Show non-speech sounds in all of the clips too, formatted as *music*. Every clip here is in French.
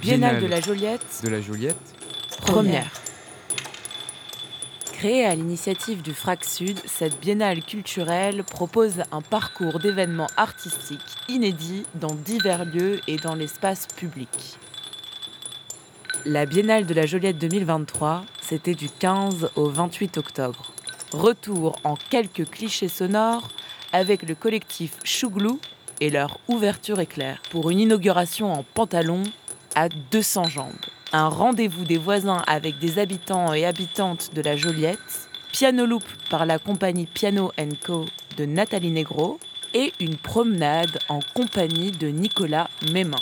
Biennale de la Joliette, de la Joliette. première. Créée à l'initiative du FRAC Sud, cette biennale culturelle propose un parcours d'événements artistiques inédits dans divers lieux et dans l'espace public. La Biennale de la Joliette 2023, c'était du 15 au 28 octobre. Retour en quelques clichés sonores avec le collectif Chouglou et leur ouverture éclair pour une inauguration en pantalon à 200 jambes. Un rendez-vous des voisins avec des habitants et habitantes de la Joliette, piano loop par la compagnie Piano Co de Nathalie Negro et une promenade en compagnie de Nicolas Mémin.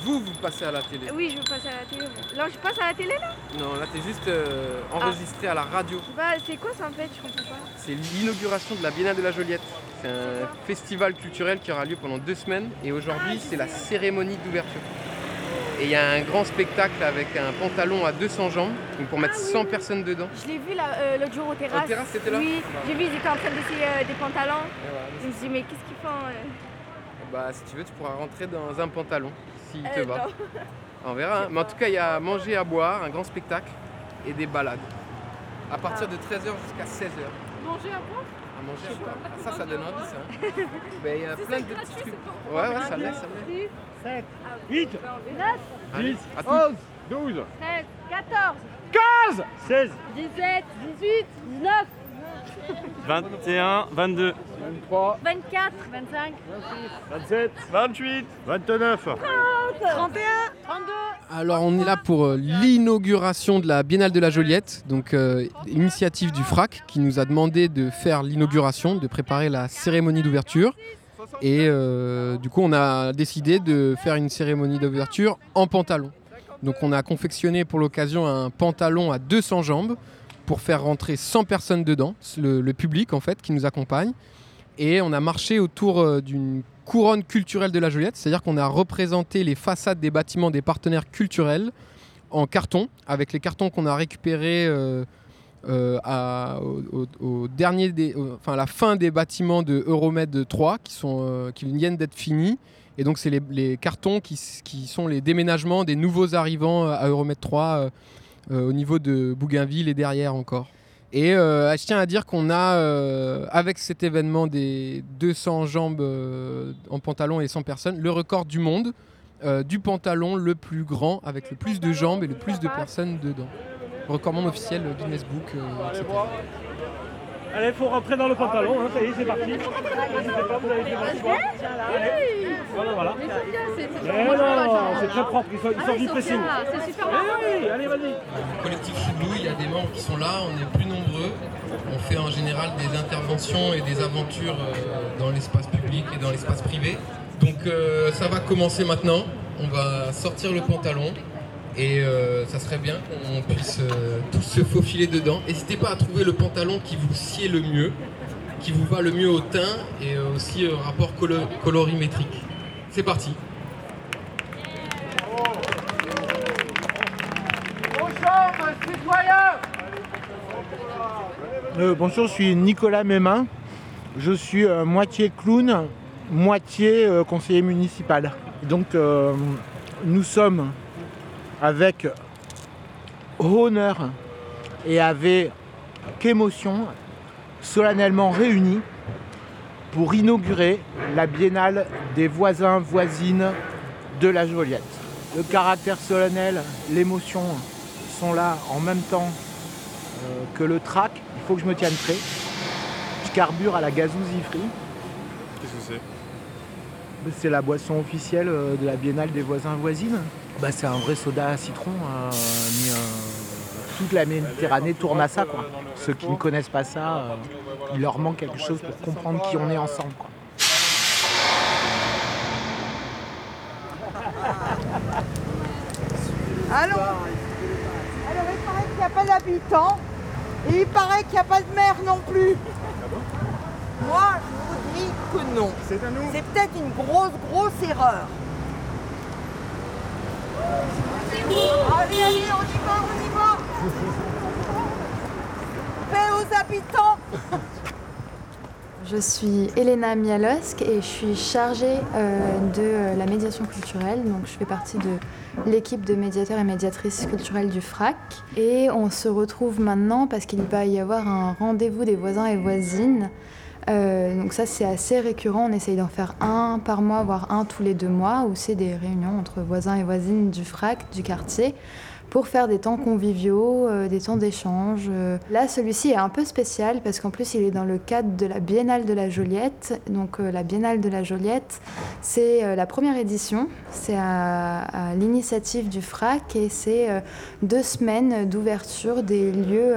Vous, vous passez à la télé Oui, je veux passer à la télé. Non, je passe à la télé là? Non, là t'es juste euh, enregistré à la radio. Bah, c'est quoi ça en fait? Je comprends pas. C'est l'inauguration de la Biennale de la Joliette. C'est un festival culturel qui aura lieu pendant deux semaines et aujourd'hui c'est la cérémonie d'ouverture. Et il y a un grand spectacle avec un pantalon à 200 jambes, donc pour mettre Ah oui. 100 personnes dedans. Je l'ai vu euh, l'autre jour au terrasse. Au terrasse, c'était là Oui, j'ai vu, ils étaient en train d'essayer euh, des pantalons. Voilà. Je me suis dit, mais qu'est-ce qu'ils font euh Bah si tu veux tu pourras rentrer dans un pantalon s'il te Euh, va. On verra. hein. Mais en tout cas il y a à manger, à boire, un grand spectacle et des balades. À partir de 13h jusqu'à 16h. Manger un peu À manger à boire. Ah, ça, ça donne envie ça. *laughs* Ben, il y a plein de petits trucs. Ouais, ouais, ça l'est, ça l'est. 7, 8, 9, Allez, à tout. 11, 12, 13, 14, 15, 16, 17, 18, 19, 21, 22, 23, 24, 25, 27, 28. 29. 31, 32. Alors on est là pour euh, l'inauguration de la Biennale de la Joliette, donc euh, initiative du FRAC qui nous a demandé de faire l'inauguration, de préparer la cérémonie d'ouverture. Et euh, du coup on a décidé de faire une cérémonie d'ouverture en pantalon. Donc on a confectionné pour l'occasion un pantalon à 200 jambes pour faire rentrer 100 personnes dedans, le, le public en fait qui nous accompagne. Et on a marché autour euh, d'une couronne culturelle de la Joliette, c'est-à-dire qu'on a représenté les façades des bâtiments des partenaires culturels en carton, avec les cartons qu'on a récupérés euh, euh, à, la fin des bâtiments de Euromed 3 qui, sont, euh, qui viennent d'être finis. Et donc, c'est les, cartons qui, sont les déménagements des nouveaux arrivants à Euromed 3 euh, euh, au niveau de Bougainville et derrière encore. Et euh, je tiens à dire qu'on a, euh, avec cet événement des 200 jambes euh, en pantalon et 100 personnes, le record du monde du pantalon le plus grand, avec le plus de jambes et le plus de personnes dedans. Record monde officiel Guinness Book, etc. Allez, il faut rentrer dans le pantalon, hein, ça y est, c'est parti. N'hésitez pas, vous avez fait votre choix. Allez. Voilà, voilà. Mais non, c'est très propre, ils sont, ils sont du pressing. C'est super Eh oui, allez, vas-y. Le collectif Chouglou, il y a des membres qui sont là, on est plus nombreux. On fait en général des interventions et des aventures euh, dans l'espace public et dans l'espace privé. Donc euh, ça va commencer maintenant. On va sortir le pantalon et euh, ça serait bien qu'on puisse euh, tous se faufiler dedans. N'hésitez pas à trouver le pantalon qui vous sied le mieux, qui vous va le mieux au teint et euh, aussi euh, rapport colo- colorimétrique. C'est parti. Euh, bonjour, je suis Nicolas Mémin. Je suis moitié clown, moitié conseiller municipal. Donc nous sommes avec honneur et avec émotion solennellement réunis pour inaugurer la biennale des voisins voisines de la Joliette. Le caractère solennel, l'émotion sont là en même temps euh, que le track, il faut que je me tienne prêt. Je carbure à la gazouzi free. Qu'est-ce que c'est? C'est la boisson officielle euh, de la Biennale des voisins voisines. Bah, c'est un vrai soda à citron, euh, mais euh, toute la Méditerranée tourne à ça. Quoi. Ceux qui ne connaissent pas ça, euh, il leur manque quelque chose pour comprendre qui on est ensemble. Quoi. Allons Alors il paraît qu'il n'y a pas d'habitants et il paraît qu'il n'y a pas de maire non plus. Moi, je vous dis que non. C'est à nous. C'est peut-être une grosse, grosse erreur. Allez, allez, on y va, on y va Paix aux habitants Je suis Elena Mialosk et je suis chargée euh, de euh, la médiation culturelle. Donc je fais partie de l'équipe de médiateurs et médiatrices culturelles du FRAC. Et on se retrouve maintenant parce qu'il va y avoir un rendez-vous des voisins et voisines. Euh, donc ça c'est assez récurrent, on essaye d'en faire un par mois, voire un tous les deux mois, où c'est des réunions entre voisins et voisines du FRAC, du quartier pour faire des temps conviviaux, euh, des temps d'échange. Euh. Là, celui-ci est un peu spécial parce qu'en plus, il est dans le cadre de la Biennale de la Joliette. Donc, la Biennale de la Joliette, c'est la première édition. C'est à, l'initiative du FRAC et c'est deux semaines d'ouverture des lieux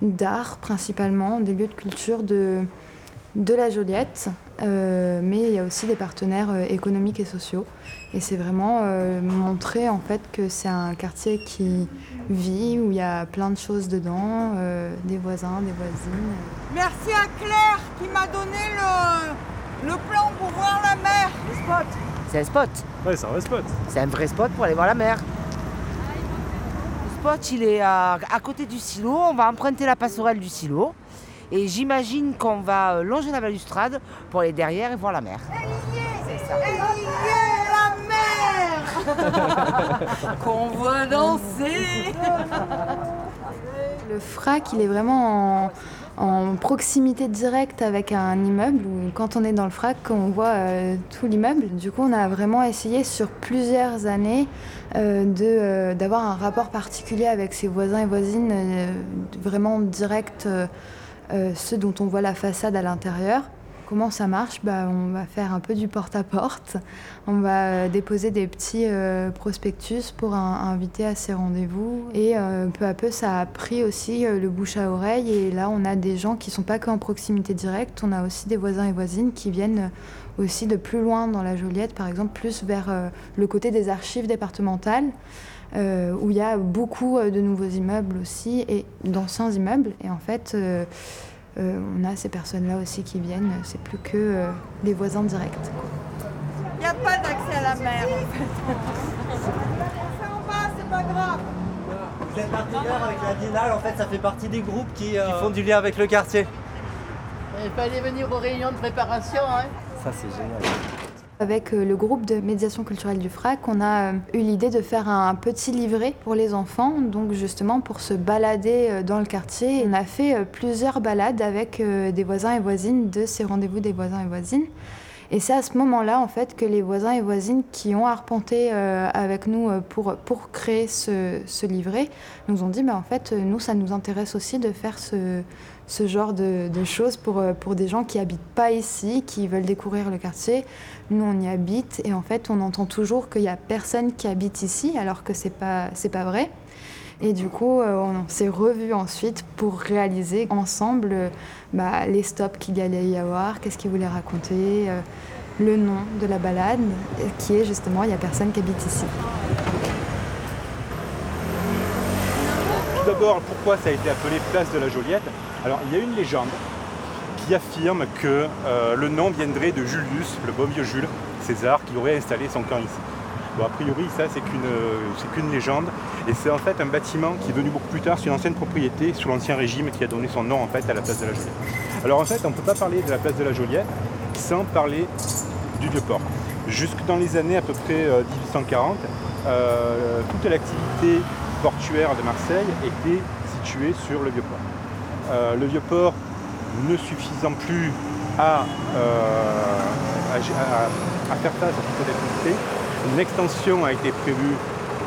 d'art principalement, des lieux de culture de, de la Joliette. mais il y a aussi des partenaires économiques et sociaux. Et c'est vraiment euh, montrer en fait que c'est un quartier qui vit, où il y a plein de choses dedans, euh, des voisins, des voisines. Merci à Claire qui m'a donné le, le plan pour voir la mer. Le spot. C'est un spot. Oui, c'est un vrai spot. C'est un vrai spot pour aller voir la mer. Le spot, il est à, côté du silo. On va emprunter la passerelle du silo. Et j'imagine qu'on va longer la balustrade pour aller derrière et voir la mer. C'est ça. *laughs* qu'on voit danser. Le frac, il est vraiment en, proximité directe avec un immeuble. quand on est dans le frac, on voit euh, tout l'immeuble. Du coup, on a vraiment essayé sur plusieurs années euh, euh, d'avoir un rapport particulier avec ses voisins et voisines, vraiment direct, ceux dont on voit la façade à l'intérieur. Comment ça marche? Bah, On va faire un peu du porte-à-porte. On va euh, déposer des petits euh, prospectus pour inviter à ces rendez-vous. Et euh, peu à peu, ça a pris aussi le bouche à oreille. Et là, on a des gens qui ne sont pas qu'en proximité directe. On a aussi des voisins et voisines qui viennent aussi de plus loin dans la Joliette, par exemple, plus vers le côté des archives départementales. Où il y a beaucoup de nouveaux immeubles aussi et d'anciens immeubles. Et en fait, euh, on a ces personnes-là aussi qui viennent, c'est plus que euh, les voisins directs. Il n'y a pas d'accès à la mer en fait. On en bas, c'est pas grave. Vous êtes partenaire avec la Biennale, en fait ça fait partie des groupes qui, euh, font du lien avec le quartier. Il fallait venir aux réunions de préparation. Hein. Ça c'est génial. Avec euh, le groupe de médiation culturelle du FRAC, on a euh, eu l'idée de faire un petit livret pour les enfants, donc justement pour se balader euh, dans le quartier. On a fait plusieurs balades avec des voisins et voisines de ces rendez-vous des voisins et voisines. Et c'est à ce moment-là, en fait, que les voisins et voisines qui ont arpenté avec nous pour, pour créer ce, ce livret nous ont dit, bah, en fait, nous, ça nous intéresse aussi de faire ce, ce genre de, choses pour, euh, pour des gens qui habitent pas ici, qui veulent découvrir le quartier. Nous, on y habite et en fait, on entend toujours qu'il n'y a personne qui habite ici, alors que ce n'est pas, pas vrai. Et du coup, euh, on s'est revus ensuite pour réaliser ensemble euh, bah, les stops qu'il y allait y avoir, qu'est-ce qu'il voulait raconter, le nom de la balade, qui est justement Il n'y a personne qui habite ici. Tout d'abord, pourquoi ça a été appelé Place de la Joliette? Alors il y a une légende qui affirme que euh, le nom viendrait de Julius, le beau vieux Jules César, qui aurait installé son camp ici. Bon, a priori, ça, c'est qu'une, légende. Et c'est en fait un bâtiment qui est venu beaucoup plus tard sur une ancienne propriété, sous l'Ancien Régime, qui a donné son nom en fait à la place de la Joliette. Alors en fait, on ne peut pas parler de la place de la Joliette sans parler du Vieux-Port. Jusque dans les années à peu près 1840, euh, euh, toute l'activité portuaire de Marseille était située sur le Vieux-Port. Euh, le vieux port ne suffisant plus à, euh, faire face à toute activité, une extension a été prévue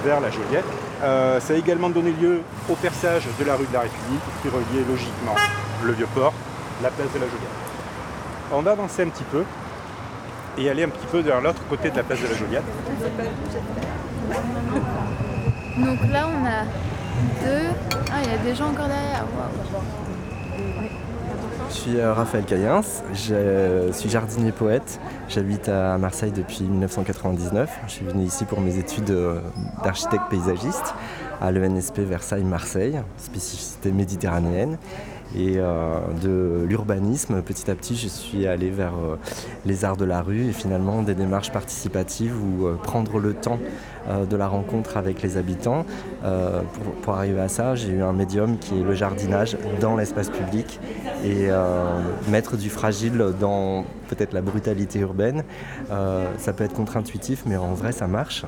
vers la Joliette. Euh, ça a également donné lieu au perçage de la rue de la République qui reliait logiquement le vieux port, la place de la Joliette. On va avancer un petit peu et aller un petit peu vers l'autre côté de la place de la Joliette. Donc là on a deux. Ah il y a des gens encore derrière. Je suis euh, Raphaël Caïens, je suis jardinier poète, j'habite à Marseille depuis 1999. Je suis venu ici pour mes études euh, d'architecte paysagiste à l'ENSP Versailles-Marseille, spécificité méditerranéenne. Et euh, de l'urbanisme, petit à petit, je suis allé vers euh, les arts de la rue et finalement des démarches participatives où euh, prendre le temps de la rencontre avec les habitants. Pour, pour, arriver à ça, j'ai eu un médium qui est le jardinage dans l'espace public et mettre du fragile dans peut-être la brutalité urbaine. ça peut être contre-intuitif, mais en vrai, ça marche.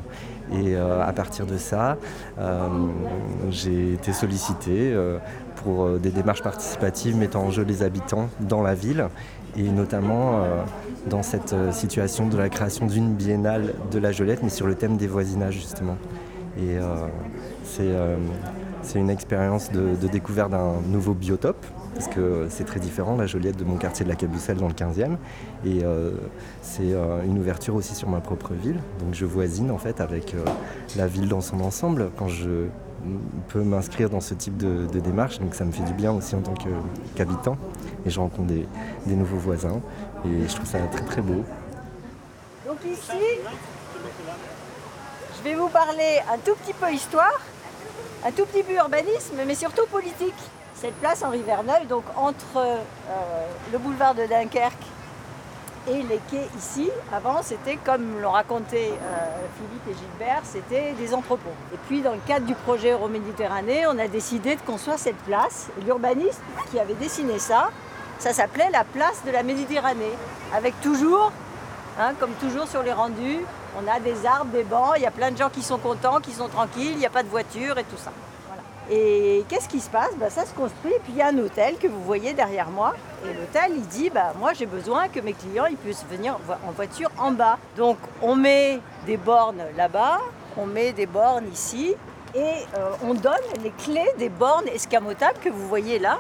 Et à partir de ça, j'ai été sollicité pour euh, des démarches participatives mettant en jeu les habitants dans la ville et notamment euh, dans cette euh, situation de la création d'une biennale de la Jolette mais sur le thème des voisinages justement. Et c'est une expérience de, découverte d'un nouveau biotope parce que c'est très différent la Joliette de mon quartier de la Cabousselle dans le 15e et c'est une ouverture aussi sur ma propre ville donc je voisine en fait avec la ville dans son ensemble quand je peut m'inscrire dans ce type de, démarche. Donc ça me fait du bien aussi en tant qu'habitant. et je rencontre des, nouveaux voisins. Et je trouve ça très très beau. Donc ici, je vais vous parler un tout petit peu histoire, un tout petit peu urbanisme, mais surtout politique. Cette place Henri Verneuil, donc entre euh, le boulevard de Dunkerque et les quais ici, avant, c'était comme l'ont raconté euh, Philippe et Gilbert, c'était des entrepôts. Et puis, dans le cadre du projet Euroméditerranée, on a décidé de construire cette place. L'urbaniste qui avait dessiné ça, ça s'appelait la place de la Méditerranée. Avec toujours, hein, comme toujours sur les rendus, on a des arbres, des bancs, il y a plein de gens qui sont contents, qui sont tranquilles, il n'y a pas de voiture et tout ça. Et qu'est-ce qui se passe? Bah, Ça se construit et puis il y a un hôtel que vous voyez derrière moi. Et l'hôtel, il dit, bah, moi j'ai besoin que mes clients ils puissent venir en voiture en bas. Donc on met des bornes là-bas, on met des bornes ici et euh, on donne les clés des bornes escamotables que vous voyez là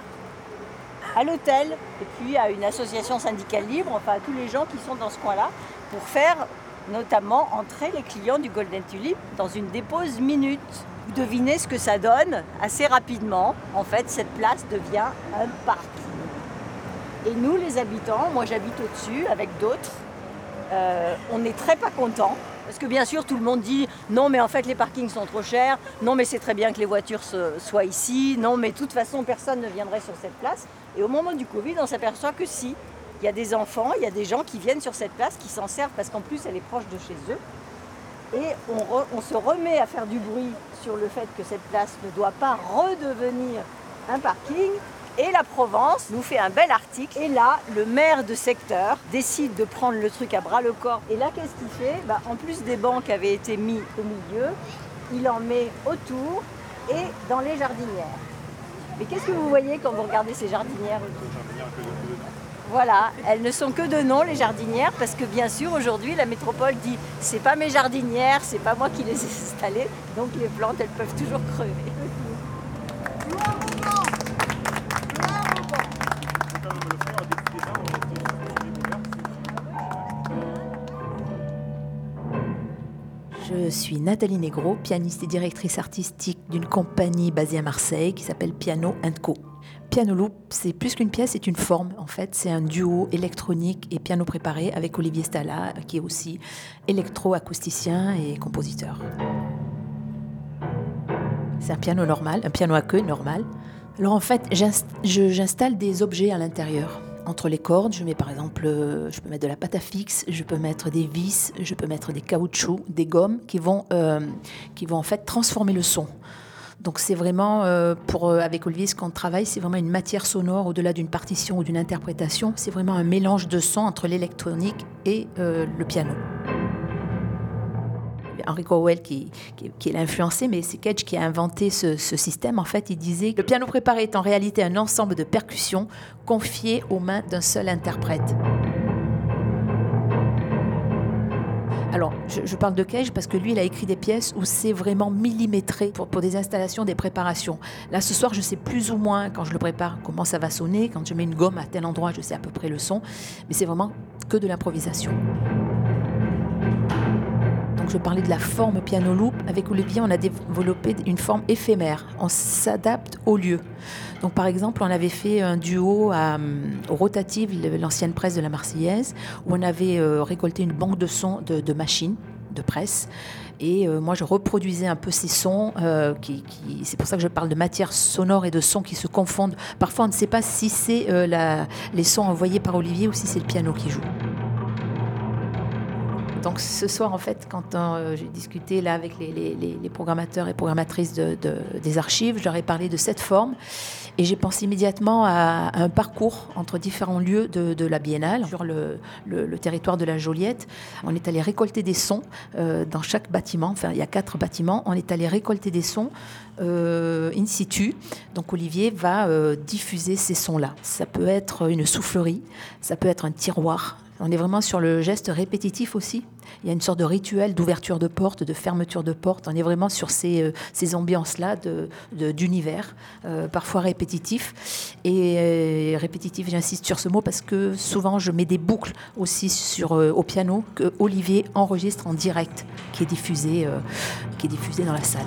à l'hôtel et puis à une association syndicale libre, enfin à tous les gens qui sont dans ce coin-là, pour faire notamment entrer les clients du Golden Tulip dans une dépose minute. Vous devinez ce que ça donne assez rapidement. En fait, cette place devient un parc. Et nous, les habitants, moi j'habite au-dessus avec d'autres, euh, on n'est très pas contents. Parce que bien sûr, tout le monde dit non, mais en fait, les parkings sont trop chers. Non, mais c'est très bien que les voitures soient ici. Non, mais de toute façon, personne ne viendrait sur cette place. Et au moment du Covid, on s'aperçoit que si. Il y a des enfants, il y a des gens qui viennent sur cette place, qui s'en servent parce qu'en plus, elle est proche de chez eux. Et on, se remet à faire du bruit sur le fait que cette place ne doit pas redevenir un parking. Et la Provence nous fait un bel article. Et là, le maire de secteur décide de prendre le truc à bras le corps. Et là, qu'est-ce qu'il fait? Bah, En plus des bancs qui avaient été mis au milieu, il en met autour et dans les jardinières. Mais qu'est-ce que vous voyez quand vous regardez ces jardinières? Voilà, elles ne sont que de nom les jardinières parce que bien sûr aujourd'hui la métropole dit c'est pas mes jardinières, c'est pas moi qui les ai installées, donc les plantes elles peuvent toujours crever. Je suis Nathalie Negro, pianiste et directrice artistique d'une compagnie basée à Marseille qui s'appelle Piano Co. Piano Loop, c'est plus qu'une pièce, c'est une forme en fait. C'est un duo électronique et piano préparé avec Olivier Stala, qui est aussi électro-acousticien et compositeur. C'est un piano normal, un piano à queue normal. Alors en fait, j'installe des objets à l'intérieur. Entre les cordes, je mets par exemple, euh, je peux mettre de la pâte à fixe, je peux mettre des vis, je peux mettre des caoutchoucs, des gommes qui vont, euh, qui vont en fait transformer le son. Donc c'est vraiment, euh, pour, euh, avec Olivier, ce qu'on travaille, c'est vraiment une matière sonore au-delà d'une partition ou d'une interprétation. C'est vraiment un mélange de sons entre l'électronique et euh, le piano. Henry Cowell qui, qui, l'a influencé, mais c'est Cage qui a inventé ce, ce, système. En fait, il disait le piano préparé est en réalité un ensemble de percussions confiées aux mains d'un seul interprète. Alors, je, parle de Cage parce que lui, il a écrit des pièces où c'est vraiment millimétré pour, pour, des installations, des préparations. Là, ce soir, je sais plus ou moins, quand je le prépare, comment ça va sonner. Quand je mets une gomme à tel endroit, je sais à peu près le son. Mais c'est vraiment que de l'improvisation. Je parlais de la forme piano loop. Avec Olivier, on a développé une forme éphémère. On s'adapte au lieu. Donc, par exemple, on avait fait un duo à, au Rotative, l'ancienne presse de la Marseillaise, où on avait euh, récolté une banque de sons de, machines de presse. Et euh, moi, je reproduisais un peu ces sons. euh, c'est pour ça que je parle de matière sonore et de sons qui se confondent. Parfois, on ne sait pas si c'est euh, les sons envoyés par Olivier ou si c'est le piano qui joue. Donc ce soir, en fait, quand euh, j'ai discuté là avec les, programmateurs et programmatrices de- de- des archives, je leur ai parlé de cette forme et j'ai pensé immédiatement à, un parcours entre différents lieux de, la Biennale sur le, territoire de la Joliette. On est allé récolter des sons euh, dans chaque bâtiment. Enfin, il y a quatre bâtiments. On est allé récolter des sons euh, in situ. Donc Olivier va diffuser ces sons-là. Ça peut être une soufflerie, ça peut être un tiroir. On est vraiment sur le geste répétitif aussi. Il y a une sorte de rituel d'ouverture de porte, de fermeture de porte. On est vraiment sur ces, euh, ces ambiances-là d'univers, euh, parfois répétitifs. Et euh, répétitif, j'insiste sur ce mot parce que souvent je mets des boucles aussi au piano que Olivier enregistre en direct, qui est diffusé, qui est diffusé dans la salle.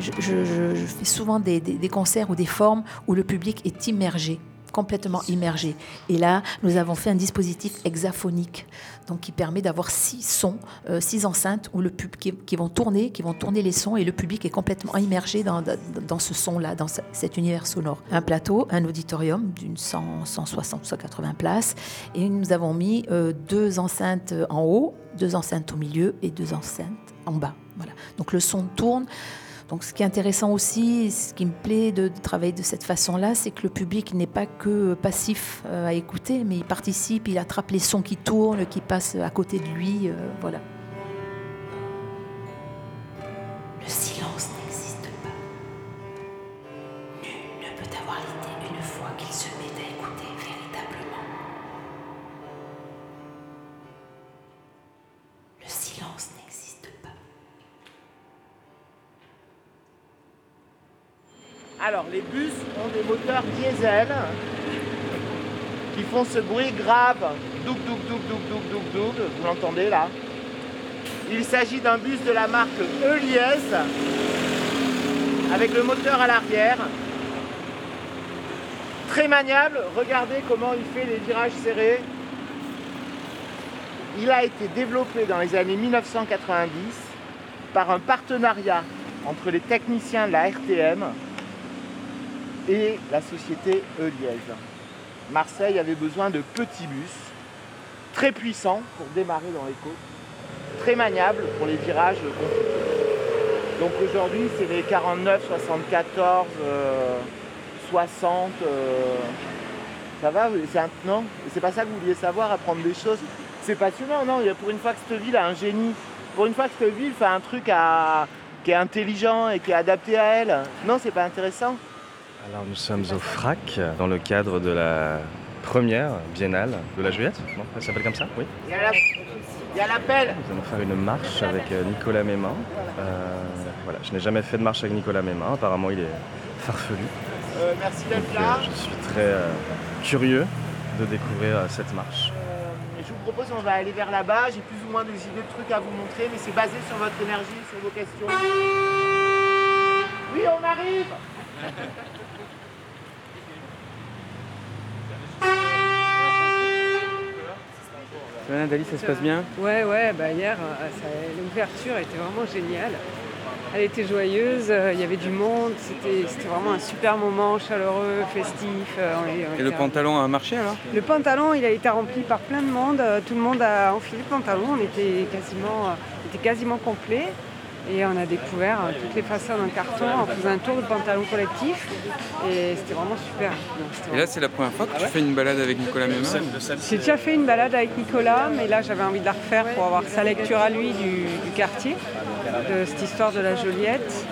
Je, fais souvent des, concerts ou des formes où le public est immergé complètement immergé. Et là, nous avons fait un dispositif hexaphonique, donc qui permet d'avoir six sons, euh, six enceintes où le qui, vont tourner, qui vont tourner les sons, et le public est complètement immergé dans, ce son-là, dans ce- cet univers sonore. Un plateau, un auditorium d'une 100, 160, 180 places, et nous avons mis euh, deux enceintes en haut, deux enceintes au milieu et deux enceintes en bas. Voilà. Donc le son tourne. Donc, ce qui est intéressant aussi, ce qui me plaît de, travailler de cette façon-là, c'est que le public n'est pas que passif euh, à écouter, mais il participe, il attrape les sons qui tournent, qui passent à côté de lui. euh, voilà. Qui font ce bruit grave. Douk, douk, douk, douk, douk, douk, douk. Vous l'entendez là? Il s'agit d'un bus de la marque Eliès avec le moteur à l'arrière. Très maniable. Regardez comment il fait les virages serrés. Il a été développé dans les années 1990 par un partenariat entre les techniciens de la RTM et la société Elièse. Marseille avait besoin de petits bus, très puissants pour démarrer dans les très maniables pour les virages compliqués. Donc aujourd'hui, c'est les 49, 74, euh, 60. euh, ça va c'est un... Non C'est pas ça que vous vouliez savoir, apprendre des choses C'est passionnant, non Pour une fois que cette ville a un génie, pour une fois que cette ville fait un truc qui est intelligent et qui est adapté à elle, non, c'est pas intéressant Alors nous sommes au FRAC dans le cadre de la première biennale de la Juliette. Non, elle s'appelle comme ça Oui. Il y a la- il y a l'appel Nous allons faire une marche avec euh, Nicolas Mémin. Euh, voilà, je n'ai jamais fait de marche avec Nicolas Mémin. Apparemment, il est farfelu. Euh, merci d'être là. euh, je suis très curieux de découvrir cette marche. Et je vous propose, on va aller vers là-bas. J'ai plus ou moins des idées de trucs à vous montrer, mais c'est basé sur votre énergie, sur vos questions. Oui, on arrive *laughs* Nathalie, ça se passe bien? Ouais, ouais, bah hier, euh, l'ouverture était vraiment géniale. Elle était joyeuse, euh, il y avait du monde, c'était vraiment un super moment, chaleureux, festif. euh, on est- on Et le pantalon a marché alors? Le pantalon, il a été rempli par plein de monde, tout le monde a enfilé le pantalon, on était quasiment, était quasiment complet. Et on a découvert euh, toutes les façades en carton, on faisait un tour de pantalon collectif et c'était vraiment super. Et là, c'est la première fois que tu fais une balade avec Nicolas Mémin j'ai déjà fait une balade avec Nicolas, mais là j'avais envie de la refaire pour avoir sa lecture à lui du, du quartier, de cette histoire de la Joliette.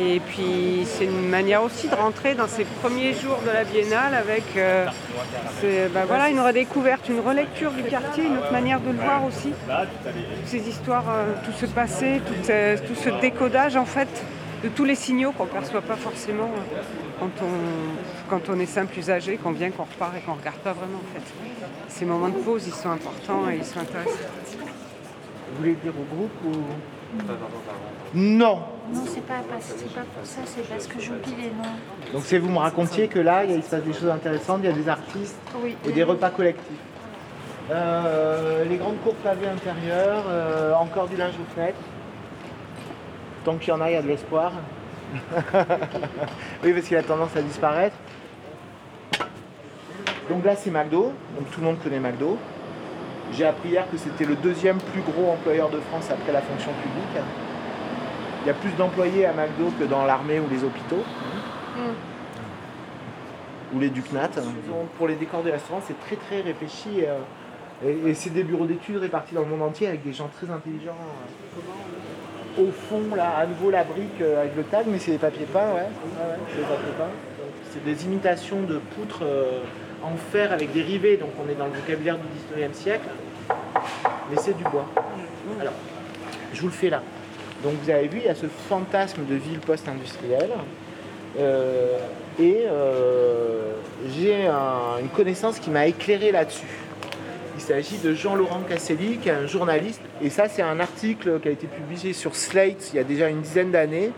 Et puis c'est une manière aussi de rentrer dans ces premiers jours de la biennale avec euh, bah voilà, une redécouverte, une relecture du quartier, une autre manière de le voir aussi. Toutes ces histoires, euh, tout ce passé, tout, euh, tout ce décodage en fait de tous les signaux qu'on ne perçoit pas forcément quand on, quand on est simple usager, qu'on vient, qu'on repart et qu'on ne regarde pas vraiment en fait. Ces moments de pause, ils sont importants et ils sont intéressants. Vous voulez dire au groupe ou Non. Non, c'est pas, pas- c'est pas pour ça, c'est parce que j'oublie les noms. Donc c'est vous me racontiez que là, il se passe des choses intéressantes, il y a des artistes Oui. et des repas collectifs. Euh, les grandes cours pavées intérieures, euh, encore du linge aux fenêtres. Tant qu'il y en a, il y a de l'espoir. *laughs* oui, parce qu'il a tendance à disparaître. Donc là, c'est McDo. Donc tout le monde connaît McDo. J'ai appris hier que c'était le deuxième plus gros employeur de France après la fonction publique. Il y a plus d'employés à McDo que dans l'armée ou les hôpitaux. Ou les Ducnat. Pour les décors des restaurants, c'est très très réfléchi. euh, Et, c'est des bureaux d'études répartis dans le monde entier avec des gens très intelligents. euh. Au fond, là, à nouveau la brique euh, avec le tag, mais c'est des papiers peints, ouais. Ouais, ouais, c'est des papiers peints. C'est des imitations de poutres en fer avec des rivets, donc on est dans le vocabulaire du 19e siècle. Mais c'est du bois. Alors, je vous le fais là. Donc vous avez vu, il y a ce fantasme de ville post-industrielle. Euh, et euh, j'ai un- une connaissance qui m'a éclairé là-dessus. Il s'agit de Jean-Laurent Casselli, qui est un journaliste. Et ça, c'est un article qui a été publié sur Slate il y a déjà une dizaine d'années.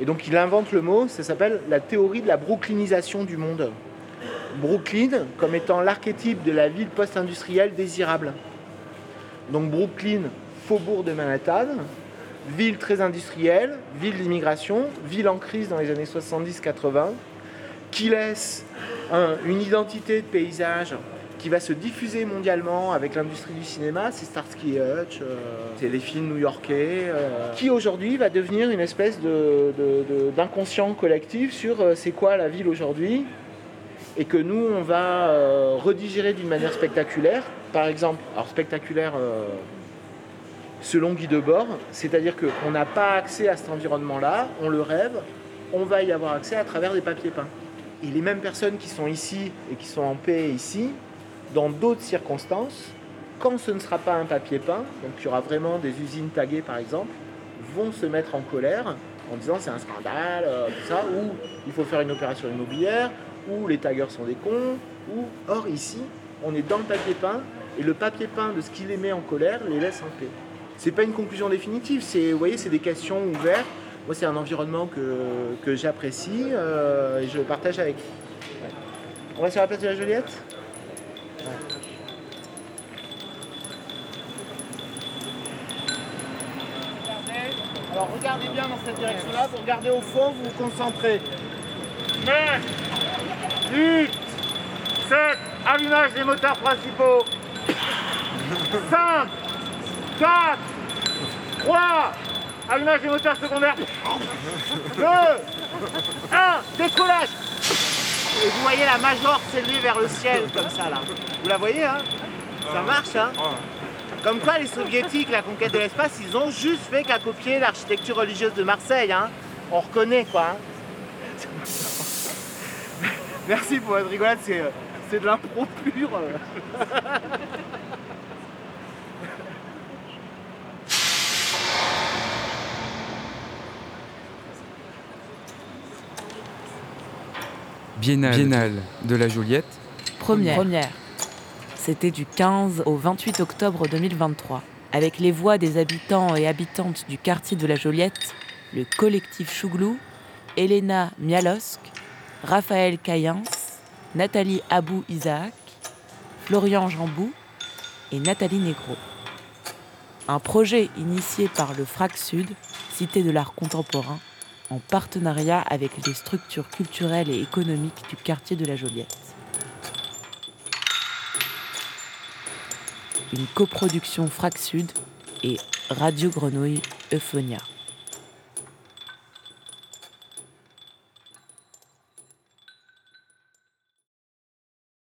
Et donc, il invente le mot, ça s'appelle la théorie de la brooklynisation du monde. Brooklyn comme étant l'archétype de la ville post-industrielle désirable. Donc, Brooklyn, faubourg de Manhattan, ville très industrielle, ville d'immigration, ville en crise dans les années 70-80, qui laisse un- une identité de paysage qui va se diffuser mondialement avec l'industrie du cinéma, c'est Starsky Hutch, euh, c'est les films new-yorkais, euh, qui aujourd'hui va devenir une espèce de- de- de- d'inconscient collectif sur euh, c'est quoi la ville aujourd'hui, et que nous on va euh, redigérer d'une manière spectaculaire. Par exemple, alors spectaculaire euh, selon Guy Debord, c'est-à-dire qu'on n'a pas accès à cet environnement-là, on le rêve, on va y avoir accès à travers des papiers peints. Et les mêmes personnes qui sont ici et qui sont en paix ici, dans d'autres circonstances, quand ce ne sera pas un papier peint, donc il y aura vraiment des usines taguées par exemple, vont se mettre en colère en disant c'est un scandale, euh, tout ça, ou il faut faire une opération immobilière, ou les taggeurs sont des cons, ou or ici, on est dans le papier peint et le papier peint de ce qui les met en colère les laisse en paix. C'est pas une conclusion définitive, c'est vous voyez, c'est des questions ouvertes. Moi, c'est un environnement que, que j'apprécie euh, et je le partage avec. Ouais. On va sur la place de la Joliette? Alors regardez bien dans cette direction-là, vous regardez au fond, vous vous concentrez. 9, 8, 7, allumage des moteurs principaux. 5, 4, 3, allumage des moteurs secondaires. 2, 1, décollage. Et vous voyez la major s'élever vers le ciel comme ça là. Vous la voyez hein? Ça marche hein? Comme quoi les soviétiques, la conquête de l'espace, ils ont juste fait qu'à copier l'architecture religieuse de Marseille. Hein. On reconnaît quoi. hein. Merci pour votre rigolade, c'est, euh, c'est de l'impro pur. euh. Biennale, Biennale de la Joliette. Première. C'était du 15 au 28 octobre 2023. Avec les voix des habitants et habitantes du quartier de la Joliette, le collectif Chouglou, Elena Mialosk, Raphaël Cayens, Nathalie Abou Isaac, Florian Jambou et Nathalie Negro. Un projet initié par le FRAC Sud, Cité de l'Art Contemporain, en partenariat avec les structures culturelles et économiques du quartier de la Joliette. Une coproduction FRAC Sud et Radio Grenouille Euphonia.